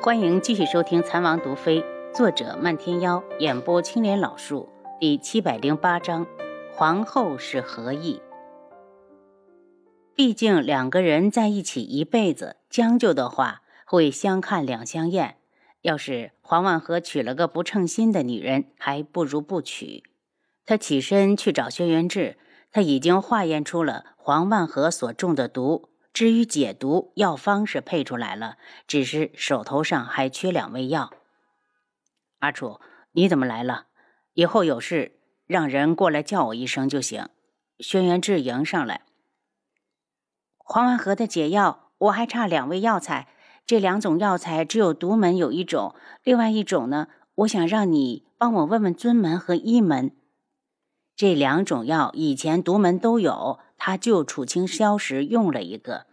欢迎继续收听《残王毒妃》，作者漫天妖，演播青莲老树，第七百零八章：皇后是何意？毕竟两个人在一起一辈子，将就的话会相看两相厌。要是黄万和娶了个不称心的女人，还不如不娶。他起身去找轩辕志，他已经化验出了黄万和所中的毒。至于解毒药方是配出来了，只是手头上还缺两味药。阿楚，你怎么来了？以后有事让人过来叫我一声就行。轩辕志迎上来。黄万和的解药，我还差两味药材。这两种药材只有独门有一种，另外一种呢，我想让你帮我问问尊门和一门。这两种药以前独门都有，他救楚清霄时用了一个。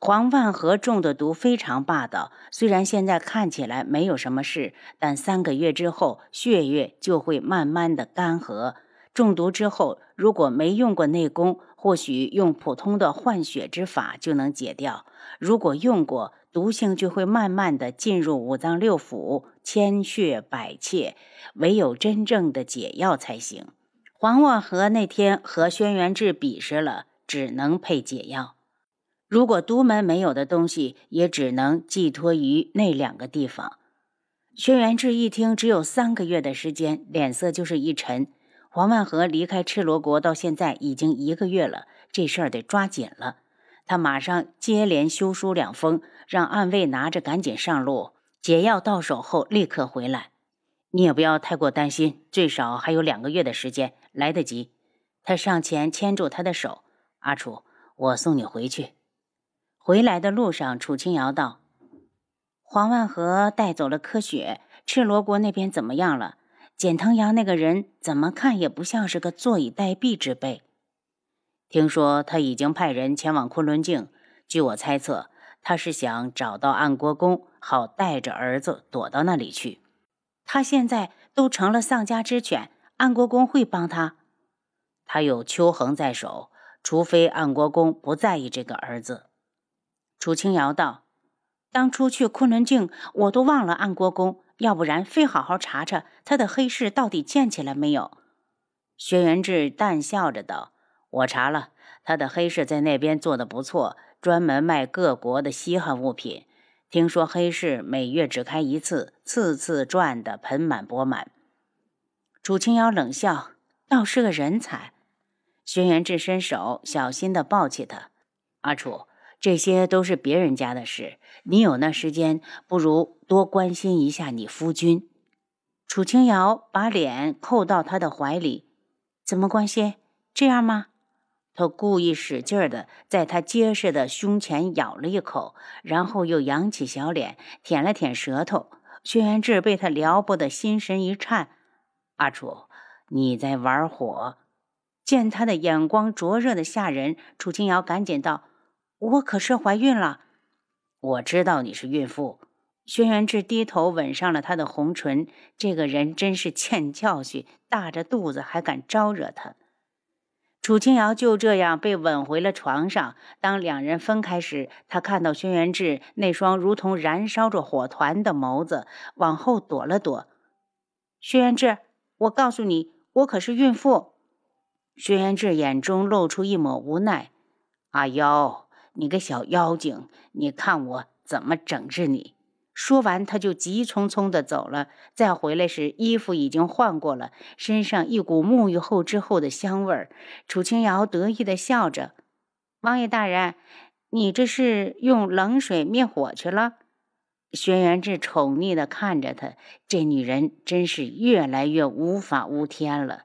黄万和中的毒非常霸道，虽然现在看起来没有什么事，但三个月之后血液就会慢慢的干涸。中毒之后，如果没用过内功，或许用普通的换血之法就能解掉；如果用过，毒性就会慢慢的进入五脏六腑，千血百切，唯有真正的解药才行。黄万和那天和轩辕志比试了，只能配解药。如果独门没有的东西，也只能寄托于那两个地方。轩辕志一听，只有三个月的时间，脸色就是一沉。黄万和离开赤罗国到现在已经一个月了，这事儿得抓紧了。他马上接连修书两封，让暗卫拿着赶紧上路。解药到手后立刻回来。你也不要太过担心，最少还有两个月的时间，来得及。他上前牵住他的手：“阿楚，我送你回去。”回来的路上，楚清瑶道：“黄万和带走了柯雪，赤罗国那边怎么样了？简藤阳那个人怎么看也不像是个坐以待毙之辈。听说他已经派人前往昆仑镜，据我猜测，他是想找到安国公，好带着儿子躲到那里去。他现在都成了丧家之犬，安国公会帮他？他有秋恒在手，除非安国公不在意这个儿子。”楚清瑶道：“当初去昆仑镜，我都忘了暗国公，要不然非好好查查他的黑市到底建起来没有。”轩辕志淡笑着道：“我查了，他的黑市在那边做的不错，专门卖各国的稀罕物品。听说黑市每月只开一次，次次赚得盆满钵满。”楚清瑶冷笑：“倒是个人才。”轩辕志伸手小心地抱起他：“阿楚。”这些都是别人家的事，你有那时间，不如多关心一下你夫君。楚清瑶把脸扣到他的怀里，怎么关心？这样吗？他故意使劲的在他结实的胸前咬了一口，然后又扬起小脸舔了舔舌头。轩辕志被他撩拨的心神一颤，阿楚，你在玩火？见他的眼光灼热的吓人，楚清瑶赶紧道。我可是怀孕了，我知道你是孕妇。轩辕志低头吻上了她的红唇，这个人真是欠教训，大着肚子还敢招惹他。楚清瑶就这样被吻回了床上。当两人分开时，他看到轩辕志那双如同燃烧着火团的眸子，往后躲了躲。轩辕志，我告诉你，我可是孕妇。轩辕志眼中露出一抹无奈。阿妖。你个小妖精，你看我怎么整治你！说完，他就急匆匆的走了。再回来时，衣服已经换过了，身上一股沐浴后之后的香味儿。楚清瑶得意的笑着：“王爷大人，你这是用冷水灭火去了？”轩辕志宠溺的看着他，这女人真是越来越无法无天了。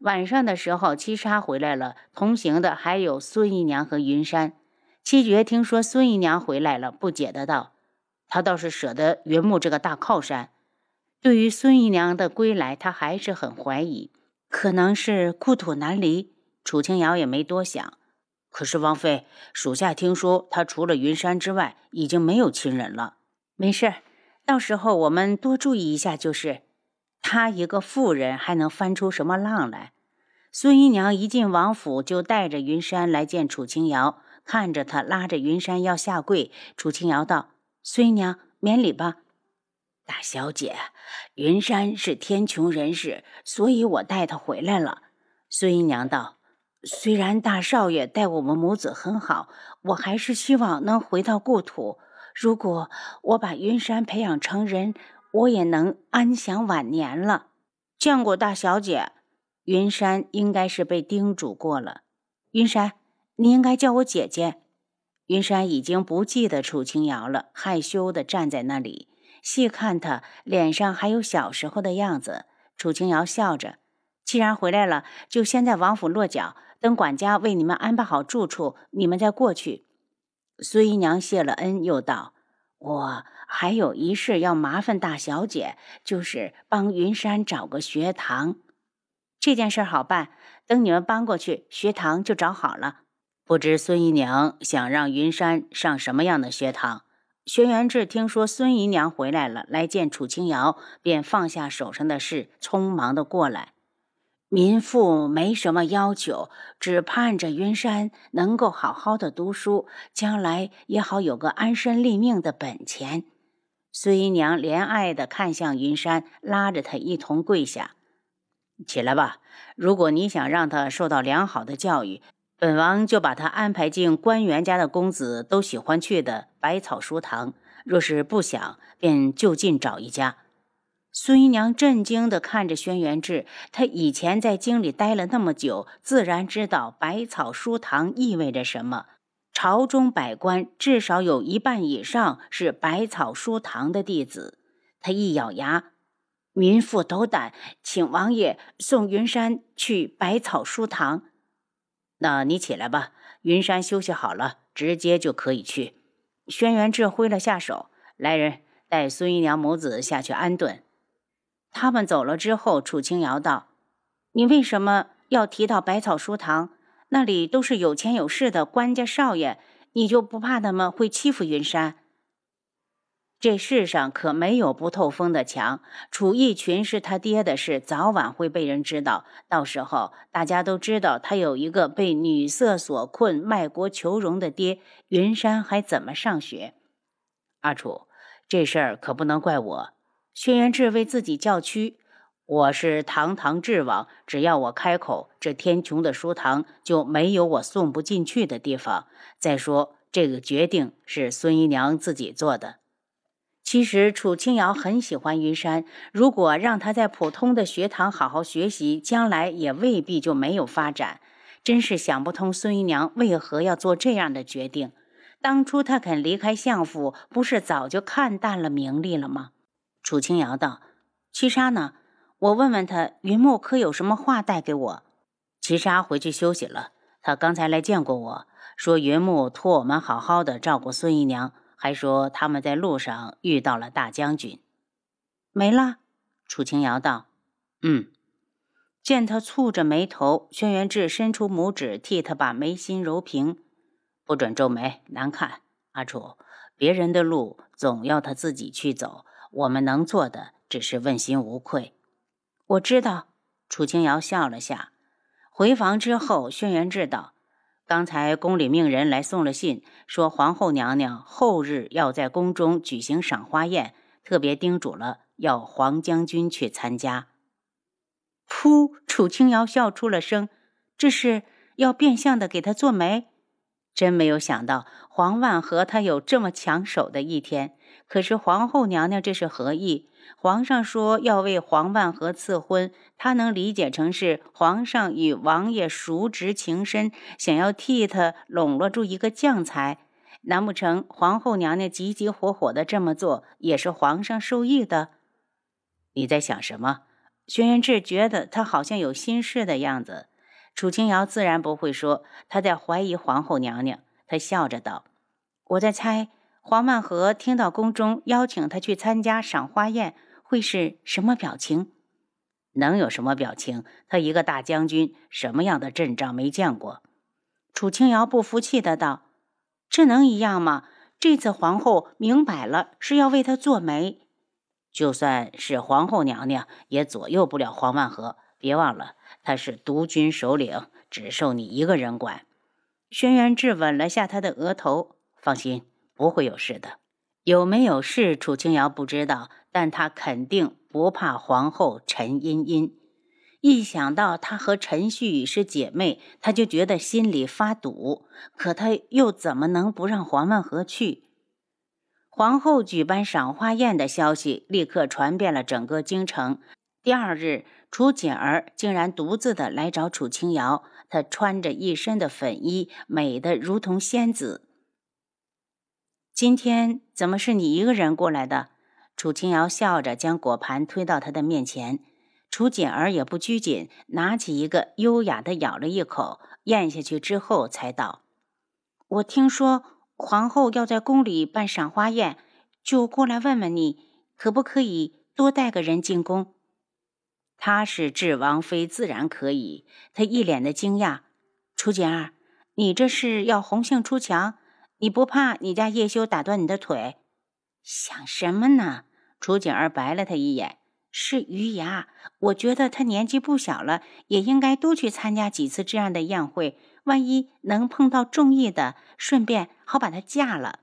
晚上的时候，七杀回来了，同行的还有孙姨娘和云山。七绝听说孙姨娘回来了，不解的道：“他倒是舍得云木这个大靠山。对于孙姨娘的归来，他还是很怀疑，可能是故土难离。”楚清瑶也没多想。可是王妃，属下听说她除了云山之外，已经没有亲人了。没事，到时候我们多注意一下就是。她一个妇人，还能翻出什么浪来？孙姨娘一进王府，就带着云山来见楚清瑶。看着他拉着云山要下跪，楚清瑶道：“孙姨娘，免礼吧。大小姐，云山是天穹人士，所以我带他回来了。孙姨娘道：“虽然大少爷待我们母子很好，我还是希望能回到故土。如果我把云山培养成人，我也能安享晚年了。”见过大小姐，云山应该是被叮嘱过了。云山，你应该叫我姐姐。云山已经不记得楚清瑶了，害羞的站在那里，细看她脸上还有小时候的样子。楚清瑶笑着：“既然回来了，就先在王府落脚，等管家为你们安排好住处，你们再过去。”孙姨娘谢了恩，又道：“我还有一事要麻烦大小姐，就是帮云山找个学堂。这件事好办，等你们搬过去，学堂就找好了。”不知孙姨娘想让云山上什么样的学堂？轩辕志听说孙姨娘回来了，来见楚清瑶，便放下手上的事，匆忙的过来。民妇没什么要求，只盼着云山能够好好的读书，将来也好有个安身立命的本钱。孙姨娘怜爱的看向云山，拉着他一同跪下：“起来吧，如果你想让他受到良好的教育。”本王就把他安排进官员家的公子都喜欢去的百草书堂。若是不想，便就近找一家。孙姨娘震惊地看着轩辕志，他以前在京里待了那么久，自然知道百草书堂意味着什么。朝中百官至少有一半以上是百草书堂的弟子。他一咬牙：“民妇斗胆，请王爷送云山去百草书堂。”那你起来吧，云山休息好了，直接就可以去。轩辕志挥了下手，来人，带孙姨娘母子下去安顿。他们走了之后，楚清瑶道：“你为什么要提到百草书堂？那里都是有钱有势的官家少爷，你就不怕他们会欺负云山？”这世上可没有不透风的墙。楚逸群是他爹的事，早晚会被人知道。到时候大家都知道他有一个被女色所困、卖国求荣的爹，云山还怎么上学？阿楚，这事儿可不能怪我。轩辕志为自己叫屈，我是堂堂智王，只要我开口，这天穹的书堂就没有我送不进去的地方。再说，这个决定是孙姨娘自己做的。其实楚清瑶很喜欢云山，如果让他在普通的学堂好好学习，将来也未必就没有发展。真是想不通孙姨娘为何要做这样的决定。当初他肯离开相府，不是早就看淡了名利了吗？楚清瑶道：“七杀呢？我问问他，云木可有什么话带给我？”七杀回去休息了，他刚才来见过我，说云木托我们好好的照顾孙姨娘。还说他们在路上遇到了大将军，没了。楚清瑶道：“嗯。”见他蹙着眉头，轩辕志伸出拇指替他把眉心揉平，不准皱眉，难看。阿楚，别人的路总要他自己去走，我们能做的只是问心无愧。我知道。楚清瑶笑了下。回房之后，轩辕志道。刚才宫里命人来送了信，说皇后娘娘后日要在宫中举行赏花宴，特别叮嘱了要黄将军去参加。噗！楚清瑶笑出了声，这是要变相的给他做媒。真没有想到黄万和他有这么抢手的一天。可是皇后娘娘这是何意？皇上说要为黄万和赐婚，他能理解成是皇上与王爷熟知情深，想要替他笼络住一个将才。难不成皇后娘娘急急火火的这么做，也是皇上授意的？你在想什么？轩辕志觉得他好像有心事的样子。楚清瑶自然不会说他在怀疑皇后娘娘，他笑着道：“我在猜，黄万和听到宫中邀请他去参加赏花宴，会是什么表情？能有什么表情？他一个大将军，什么样的阵仗没见过？”楚清瑶不服气的道：“这能一样吗？这次皇后明摆了是要为他做媒，就算是皇后娘娘也左右不了黄万和。别忘了。”他是独军首领，只受你一个人管。轩辕志吻了下他的额头，放心，不会有事的。有没有事，楚清瑶不知道，但他肯定不怕皇后陈茵茵。一想到她和陈旭宇是姐妹，她就觉得心里发堵。可她又怎么能不让黄万和去？皇后举办赏花宴的消息立刻传遍了整个京城。第二日，楚锦儿竟然独自的来找楚清瑶，她穿着一身的粉衣，美得如同仙子。今天怎么是你一个人过来的？楚清瑶笑着将果盘推到他的面前。楚锦儿也不拘谨，拿起一个，优雅的咬了一口，咽下去之后才道：“我听说皇后要在宫里办赏花宴，就过来问问你，可不可以多带个人进宫？”她是智王妃，自然可以。她一脸的惊讶：“楚锦儿，你这是要红杏出墙？”你不怕你家叶修打断你的腿？想什么呢？楚景儿白了他一眼。是余牙，我觉得他年纪不小了，也应该多去参加几次这样的宴会。万一能碰到中意的，顺便好把他嫁了。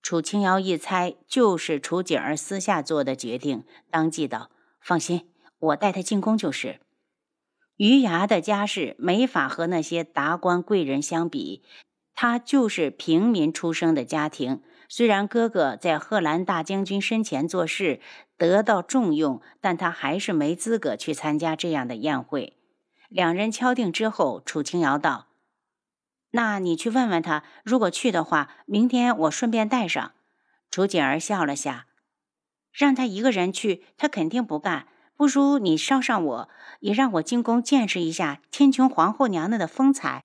楚清瑶一猜，就是楚景儿私下做的决定，当即道：“放心，我带他进宫就是。”余牙的家世没法和那些达官贵人相比。他就是平民出生的家庭，虽然哥哥在贺兰大将军身前做事得到重用，但他还是没资格去参加这样的宴会。两人敲定之后，楚清瑶道：“那你去问问他，如果去的话，明天我顺便带上。”楚锦儿笑了下，让他一个人去，他肯定不干。不如你捎上我，也让我进宫见识一下天穹皇后娘娘的风采。